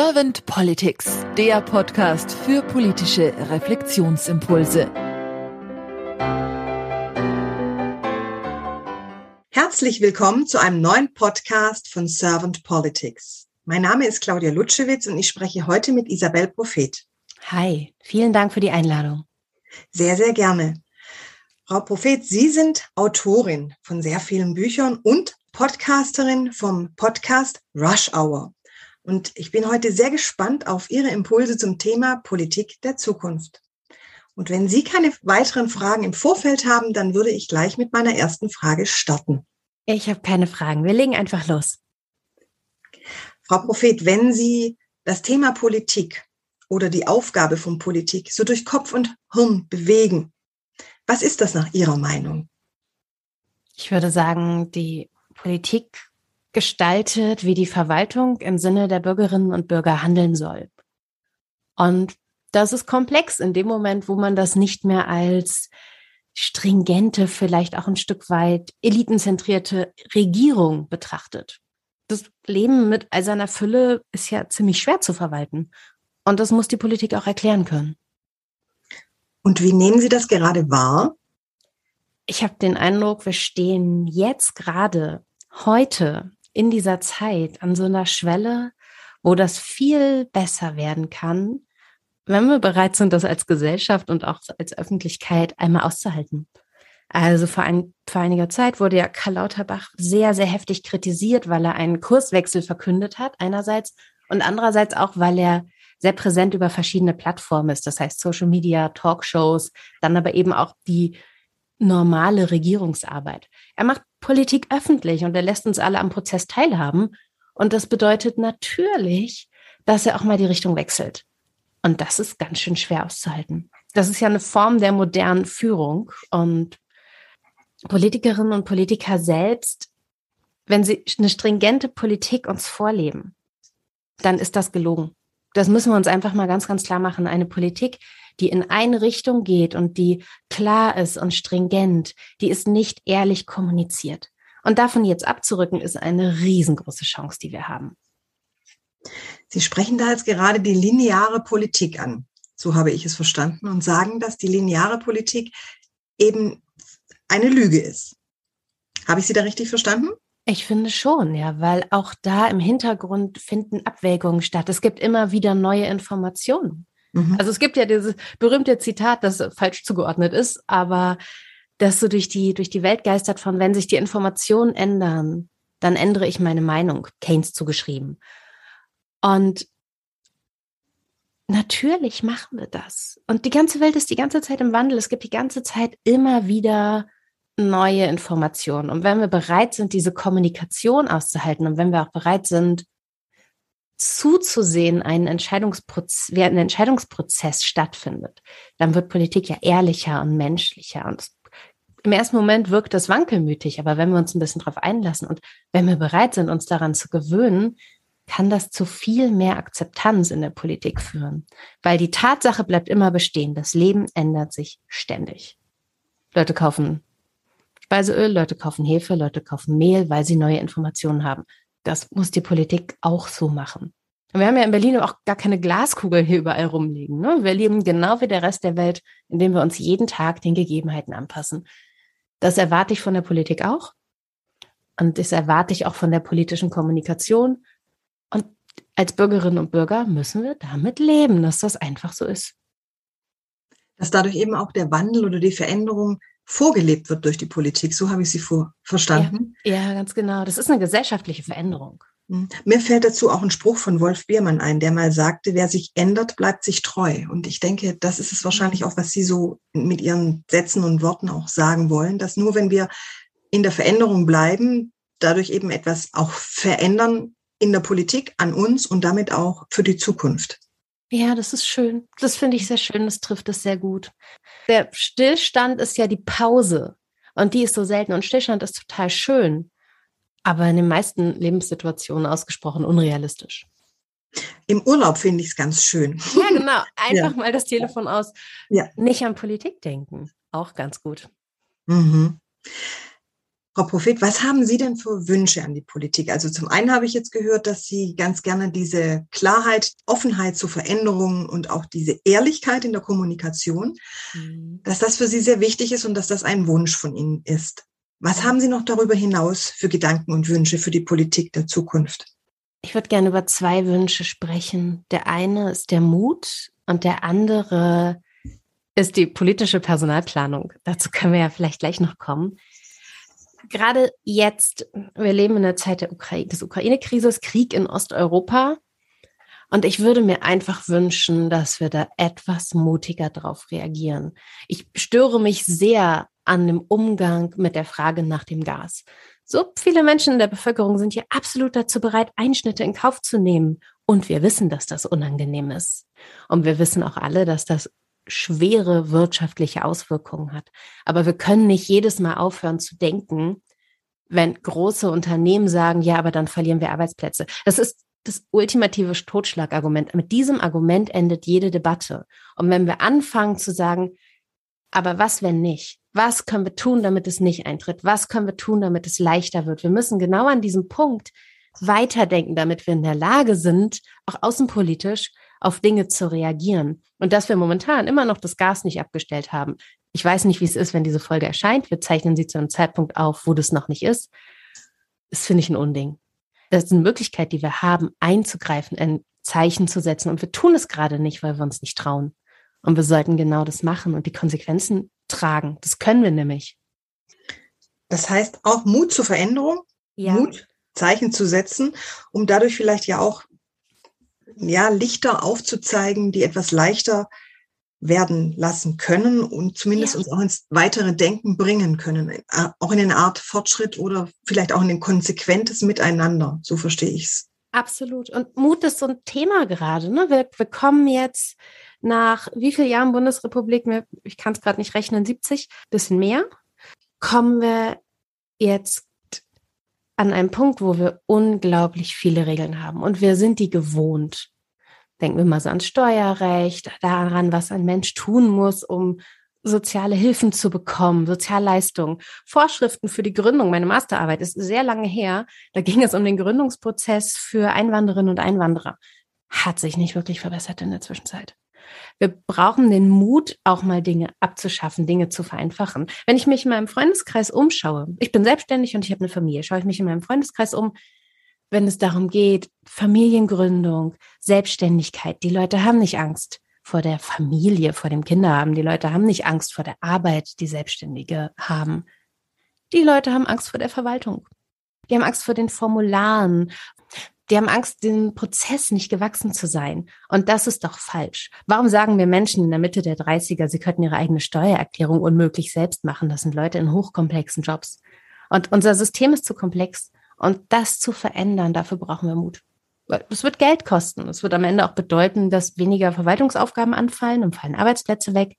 Servant Politics, der Podcast für politische Reflexionsimpulse. Herzlich willkommen zu einem neuen Podcast von Servant Politics. Mein Name ist Claudia Lutschewitz und ich spreche heute mit Isabel Prophet. Hi, vielen Dank für die Einladung. Sehr, sehr gerne. Frau Prophet, Sie sind Autorin von sehr vielen Büchern und Podcasterin vom Podcast Rush Hour. Und ich bin heute sehr gespannt auf Ihre Impulse zum Thema Politik der Zukunft. Und wenn Sie keine weiteren Fragen im Vorfeld haben, dann würde ich gleich mit meiner ersten Frage starten. Ich habe keine Fragen. Wir legen einfach los. Frau Prophet, wenn Sie das Thema Politik oder die Aufgabe von Politik so durch Kopf und Hirn bewegen, was ist das nach Ihrer Meinung? Ich würde sagen, die Politik gestaltet, wie die Verwaltung im Sinne der Bürgerinnen und Bürger handeln soll. Und das ist komplex in dem Moment, wo man das nicht mehr als stringente, vielleicht auch ein Stück weit elitenzentrierte Regierung betrachtet. Das Leben mit all seiner Fülle ist ja ziemlich schwer zu verwalten. Und das muss die Politik auch erklären können. Und wie nehmen Sie das gerade wahr? Ich habe den Eindruck, wir stehen jetzt gerade heute in dieser Zeit an so einer Schwelle, wo das viel besser werden kann, wenn wir bereit sind, das als Gesellschaft und auch als Öffentlichkeit einmal auszuhalten. Also vor, ein, vor einiger Zeit wurde ja Karl Lauterbach sehr, sehr heftig kritisiert, weil er einen Kurswechsel verkündet hat, einerseits, und andererseits auch, weil er sehr präsent über verschiedene Plattformen ist, das heißt Social Media, Talkshows, dann aber eben auch die normale Regierungsarbeit. Er macht Politik öffentlich und er lässt uns alle am Prozess teilhaben. Und das bedeutet natürlich, dass er auch mal die Richtung wechselt. Und das ist ganz schön schwer auszuhalten. Das ist ja eine Form der modernen Führung. Und Politikerinnen und Politiker selbst, wenn sie eine stringente Politik uns vorleben, dann ist das gelogen. Das müssen wir uns einfach mal ganz, ganz klar machen. Eine Politik, die in eine Richtung geht und die klar ist und stringent, die ist nicht ehrlich kommuniziert. Und davon jetzt abzurücken, ist eine riesengroße Chance, die wir haben. Sie sprechen da jetzt gerade die lineare Politik an. So habe ich es verstanden und sagen, dass die lineare Politik eben eine Lüge ist. Habe ich Sie da richtig verstanden? Ich finde schon, ja, weil auch da im Hintergrund finden Abwägungen statt. Es gibt immer wieder neue Informationen. Mhm. Also es gibt ja dieses berühmte Zitat, das falsch zugeordnet ist, aber das so durch die, durch die Welt geistert von, wenn sich die Informationen ändern, dann ändere ich meine Meinung, Keynes zugeschrieben. Und natürlich machen wir das. Und die ganze Welt ist die ganze Zeit im Wandel. Es gibt die ganze Zeit immer wieder neue Informationen. Und wenn wir bereit sind, diese Kommunikation auszuhalten und wenn wir auch bereit sind, zuzusehen, einen Entscheidungsprozess, wie ein Entscheidungsprozess stattfindet, dann wird Politik ja ehrlicher und menschlicher. Und im ersten Moment wirkt das wankelmütig, aber wenn wir uns ein bisschen darauf einlassen und wenn wir bereit sind, uns daran zu gewöhnen, kann das zu viel mehr Akzeptanz in der Politik führen. Weil die Tatsache bleibt immer bestehen. Das Leben ändert sich ständig. Leute kaufen Speiseöl, Leute kaufen Hefe, Leute kaufen Mehl, weil sie neue Informationen haben. Das muss die Politik auch so machen. wir haben ja in Berlin auch gar keine Glaskugel hier überall rumliegen. Ne? Wir leben genau wie der Rest der Welt, indem wir uns jeden Tag den Gegebenheiten anpassen. Das erwarte ich von der Politik auch. Und das erwarte ich auch von der politischen Kommunikation. Und als Bürgerinnen und Bürger müssen wir damit leben, dass das einfach so ist. Dass dadurch eben auch der Wandel oder die Veränderung vorgelebt wird durch die Politik. So habe ich sie vor, verstanden. Ja, ja, ganz genau. Das ist eine gesellschaftliche Veränderung. Hm. Mir fällt dazu auch ein Spruch von Wolf Biermann ein, der mal sagte, wer sich ändert, bleibt sich treu. Und ich denke, das ist es wahrscheinlich auch, was Sie so mit Ihren Sätzen und Worten auch sagen wollen, dass nur wenn wir in der Veränderung bleiben, dadurch eben etwas auch verändern in der Politik, an uns und damit auch für die Zukunft. Ja, das ist schön. Das finde ich sehr schön. Das trifft es sehr gut. Der Stillstand ist ja die Pause. Und die ist so selten. Und Stillstand ist total schön. Aber in den meisten Lebenssituationen ausgesprochen unrealistisch. Im Urlaub finde ich es ganz schön. Ja, genau. Einfach ja. mal das Telefon aus. Ja. Nicht an Politik denken. Auch ganz gut. Mhm. Frau Prophet, was haben Sie denn für Wünsche an die Politik? Also zum einen habe ich jetzt gehört, dass Sie ganz gerne diese Klarheit, Offenheit zu Veränderungen und auch diese Ehrlichkeit in der Kommunikation, mhm. dass das für Sie sehr wichtig ist und dass das ein Wunsch von Ihnen ist. Was haben Sie noch darüber hinaus für Gedanken und Wünsche für die Politik der Zukunft? Ich würde gerne über zwei Wünsche sprechen. Der eine ist der Mut und der andere ist die politische Personalplanung. Dazu können wir ja vielleicht gleich noch kommen gerade jetzt, wir leben in der Zeit der Ukraine, des Ukraine-Krises, Krieg in Osteuropa. Und ich würde mir einfach wünschen, dass wir da etwas mutiger drauf reagieren. Ich störe mich sehr an dem Umgang mit der Frage nach dem Gas. So viele Menschen in der Bevölkerung sind hier absolut dazu bereit, Einschnitte in Kauf zu nehmen. Und wir wissen, dass das unangenehm ist. Und wir wissen auch alle, dass das schwere wirtschaftliche Auswirkungen hat. Aber wir können nicht jedes Mal aufhören zu denken, wenn große Unternehmen sagen, ja, aber dann verlieren wir Arbeitsplätze. Das ist das ultimative Totschlagargument. Mit diesem Argument endet jede Debatte. Und wenn wir anfangen zu sagen, aber was, wenn nicht? Was können wir tun, damit es nicht eintritt? Was können wir tun, damit es leichter wird? Wir müssen genau an diesem Punkt weiterdenken, damit wir in der Lage sind, auch außenpolitisch auf Dinge zu reagieren. Und dass wir momentan immer noch das Gas nicht abgestellt haben. Ich weiß nicht, wie es ist, wenn diese Folge erscheint. Wir zeichnen sie zu einem Zeitpunkt auf, wo das noch nicht ist. Das finde ich ein Unding. Das ist eine Möglichkeit, die wir haben, einzugreifen, ein Zeichen zu setzen. Und wir tun es gerade nicht, weil wir uns nicht trauen. Und wir sollten genau das machen und die Konsequenzen tragen. Das können wir nämlich. Das heißt auch Mut zur Veränderung, ja. Mut, Zeichen zu setzen, um dadurch vielleicht ja auch ja, Lichter aufzuzeigen, die etwas leichter werden lassen können und zumindest ja. uns auch ins weitere Denken bringen können, äh, auch in eine Art Fortschritt oder vielleicht auch in ein konsequentes Miteinander. So verstehe ich es. Absolut. Und Mut ist so ein Thema gerade. Ne? Wir, wir kommen jetzt nach wie vielen Jahren Bundesrepublik, ich kann es gerade nicht rechnen, 70, bisschen mehr, kommen wir jetzt an einem Punkt, wo wir unglaublich viele Regeln haben und wir sind die gewohnt. Denken wir mal so ans Steuerrecht, daran, was ein Mensch tun muss, um soziale Hilfen zu bekommen, Sozialleistungen, Vorschriften für die Gründung. Meine Masterarbeit ist sehr lange her. Da ging es um den Gründungsprozess für Einwanderinnen und Einwanderer. Hat sich nicht wirklich verbessert in der Zwischenzeit. Wir brauchen den Mut, auch mal Dinge abzuschaffen, Dinge zu vereinfachen. Wenn ich mich in meinem Freundeskreis umschaue, ich bin selbstständig und ich habe eine Familie, schaue ich mich in meinem Freundeskreis um, wenn es darum geht, Familiengründung, Selbstständigkeit. Die Leute haben nicht Angst vor der Familie, vor dem Kinderhaben. Die Leute haben nicht Angst vor der Arbeit, die Selbstständige haben. Die Leute haben Angst vor der Verwaltung. Die haben Angst vor den Formularen, die haben Angst, den Prozess nicht gewachsen zu sein. Und das ist doch falsch. Warum sagen wir Menschen in der Mitte der 30er, sie könnten ihre eigene Steuererklärung unmöglich selbst machen? Das sind Leute in hochkomplexen Jobs. Und unser System ist zu komplex. Und das zu verändern, dafür brauchen wir Mut. Das wird Geld kosten. Es wird am Ende auch bedeuten, dass weniger Verwaltungsaufgaben anfallen und fallen Arbeitsplätze weg.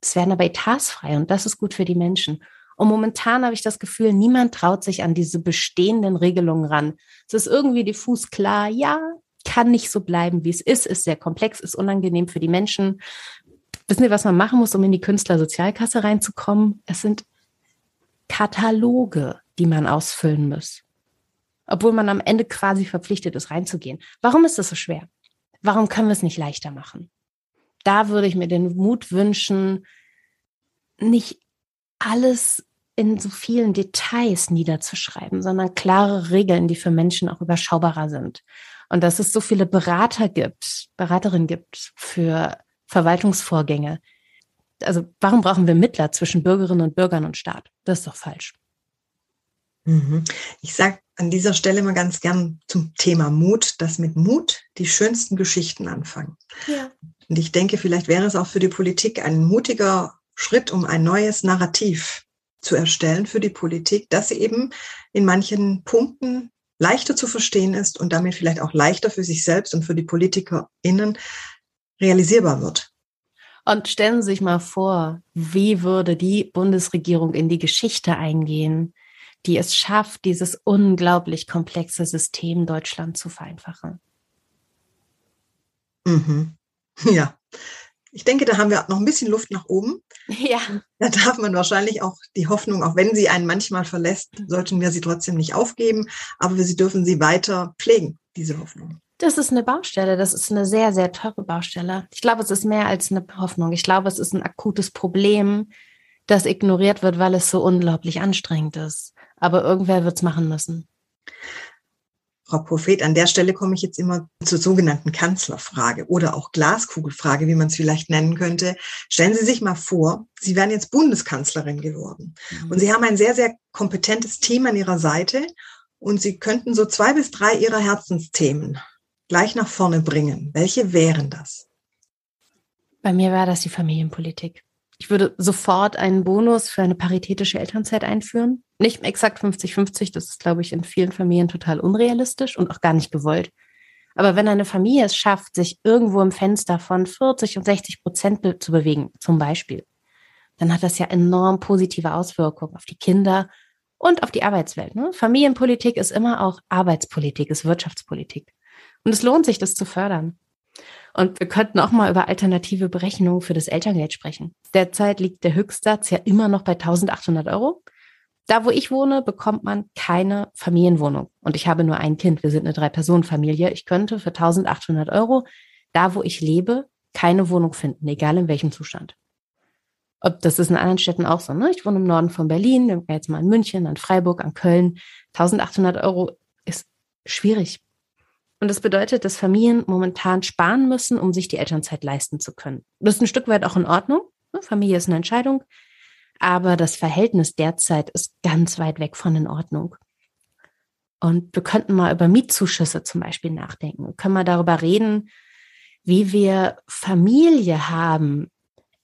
Es werden aber Etats frei und das ist gut für die Menschen. Und momentan habe ich das Gefühl, niemand traut sich an diese bestehenden Regelungen ran. Es ist irgendwie diffus klar, ja, kann nicht so bleiben, wie es ist, ist sehr komplex, ist unangenehm für die Menschen. Wissen Sie, was man machen muss, um in die Künstlersozialkasse reinzukommen? Es sind Kataloge, die man ausfüllen muss. Obwohl man am Ende quasi verpflichtet ist, reinzugehen. Warum ist das so schwer? Warum können wir es nicht leichter machen? Da würde ich mir den Mut wünschen, nicht alles in so vielen Details niederzuschreiben, sondern klare Regeln, die für Menschen auch überschaubarer sind. Und dass es so viele Berater gibt, Beraterinnen gibt für Verwaltungsvorgänge. Also warum brauchen wir Mittler zwischen Bürgerinnen und Bürgern und Staat? Das ist doch falsch. Mhm. Ich sage an dieser Stelle mal ganz gern zum Thema Mut, dass mit Mut die schönsten Geschichten anfangen. Ja. Und ich denke, vielleicht wäre es auch für die Politik ein mutiger Schritt, um ein neues Narrativ zu erstellen für die Politik, das eben in manchen Punkten leichter zu verstehen ist und damit vielleicht auch leichter für sich selbst und für die PolitikerInnen realisierbar wird. Und stellen Sie sich mal vor, wie würde die Bundesregierung in die Geschichte eingehen, die es schafft, dieses unglaublich komplexe System Deutschland zu vereinfachen. Mhm. Ja, Ich denke, da haben wir noch ein bisschen Luft nach oben. Ja. Da darf man wahrscheinlich auch die Hoffnung, auch wenn sie einen manchmal verlässt, sollten wir sie trotzdem nicht aufgeben, aber sie dürfen sie weiter pflegen, diese Hoffnung. Das ist eine Baustelle. Das ist eine sehr, sehr teure Baustelle. Ich glaube, es ist mehr als eine Hoffnung. Ich glaube, es ist ein akutes Problem, das ignoriert wird, weil es so unglaublich anstrengend ist. Aber irgendwer wird es machen müssen. Frau Prophet, an der Stelle komme ich jetzt immer zur sogenannten Kanzlerfrage oder auch Glaskugelfrage, wie man es vielleicht nennen könnte. Stellen Sie sich mal vor, Sie wären jetzt Bundeskanzlerin geworden mhm. und Sie haben ein sehr, sehr kompetentes Team an Ihrer Seite und Sie könnten so zwei bis drei Ihrer Herzensthemen gleich nach vorne bringen. Welche wären das? Bei mir wäre das die Familienpolitik. Ich würde sofort einen Bonus für eine paritätische Elternzeit einführen. Nicht exakt 50-50, das ist, glaube ich, in vielen Familien total unrealistisch und auch gar nicht gewollt. Aber wenn eine Familie es schafft, sich irgendwo im Fenster von 40 und 60 Prozent zu bewegen, zum Beispiel, dann hat das ja enorm positive Auswirkungen auf die Kinder und auf die Arbeitswelt. Ne? Familienpolitik ist immer auch Arbeitspolitik, ist Wirtschaftspolitik. Und es lohnt sich, das zu fördern. Und wir könnten auch mal über alternative Berechnungen für das Elterngeld sprechen. Derzeit liegt der Höchstsatz ja immer noch bei 1800 Euro. Da, wo ich wohne, bekommt man keine Familienwohnung. Und ich habe nur ein Kind. Wir sind eine Drei-Personen-Familie. Ich könnte für 1800 Euro, da, wo ich lebe, keine Wohnung finden, egal in welchem Zustand. Ob das ist in anderen Städten auch so. Ne? Ich wohne im Norden von Berlin, jetzt mal in München, an Freiburg, an Köln. 1800 Euro ist schwierig. Und das bedeutet, dass Familien momentan sparen müssen, um sich die Elternzeit leisten zu können. Das ist ein Stück weit auch in Ordnung. Ne? Familie ist eine Entscheidung. Aber das Verhältnis derzeit ist ganz weit weg von in Ordnung. Und wir könnten mal über Mietzuschüsse zum Beispiel nachdenken. Wir können mal darüber reden, wie wir Familie haben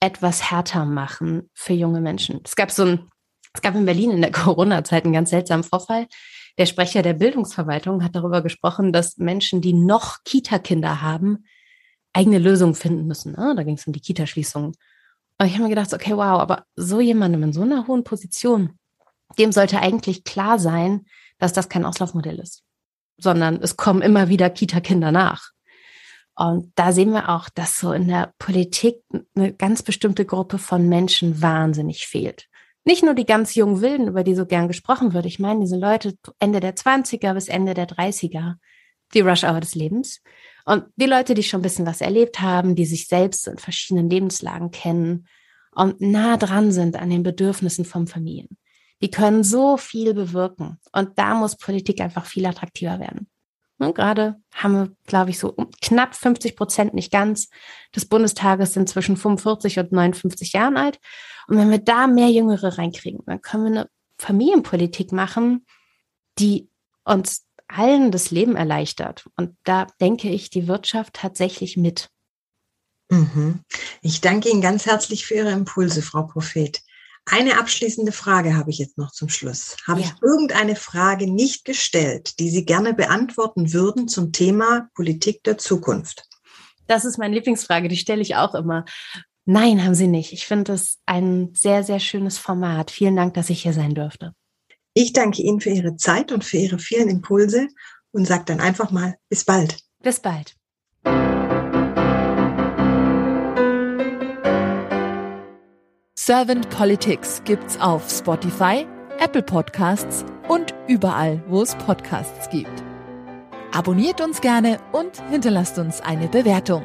etwas härter machen für junge Menschen. Es gab so ein, es gab in Berlin in der Corona-Zeit einen ganz seltsamen Vorfall. Der Sprecher der Bildungsverwaltung hat darüber gesprochen, dass Menschen, die noch Kita-Kinder haben, eigene Lösungen finden müssen. Ne? Da ging es um die Kita-Schließungen. Und ich habe mir gedacht, okay, wow, aber so jemandem in so einer hohen Position, dem sollte eigentlich klar sein, dass das kein Auslaufmodell ist, sondern es kommen immer wieder Kita-Kinder nach. Und da sehen wir auch, dass so in der Politik eine ganz bestimmte Gruppe von Menschen wahnsinnig fehlt nicht nur die ganz jungen Wilden, über die so gern gesprochen wird. Ich meine, diese Leute Ende der 20er bis Ende der 30er, die Rush Hour des Lebens. Und die Leute, die schon ein bisschen was erlebt haben, die sich selbst in verschiedenen Lebenslagen kennen und nah dran sind an den Bedürfnissen von Familien. Die können so viel bewirken. Und da muss Politik einfach viel attraktiver werden. Und gerade haben wir, glaube ich, so knapp 50 Prozent, nicht ganz, des Bundestages sind zwischen 45 und 59 Jahren alt. Und wenn wir da mehr Jüngere reinkriegen, dann können wir eine Familienpolitik machen, die uns allen das Leben erleichtert. Und da denke ich die Wirtschaft tatsächlich mit. Mhm. Ich danke Ihnen ganz herzlich für Ihre Impulse, Frau Prophet. Eine abschließende Frage habe ich jetzt noch zum Schluss. Habe ja. ich irgendeine Frage nicht gestellt, die Sie gerne beantworten würden zum Thema Politik der Zukunft? Das ist meine Lieblingsfrage, die stelle ich auch immer. Nein, haben Sie nicht. Ich finde das ein sehr, sehr schönes Format. Vielen Dank, dass ich hier sein durfte. Ich danke Ihnen für Ihre Zeit und für Ihre vielen Impulse und sage dann einfach mal bis bald. Bis bald. Servant Politics gibt's auf Spotify, Apple Podcasts und überall, wo es Podcasts gibt. Abonniert uns gerne und hinterlasst uns eine Bewertung.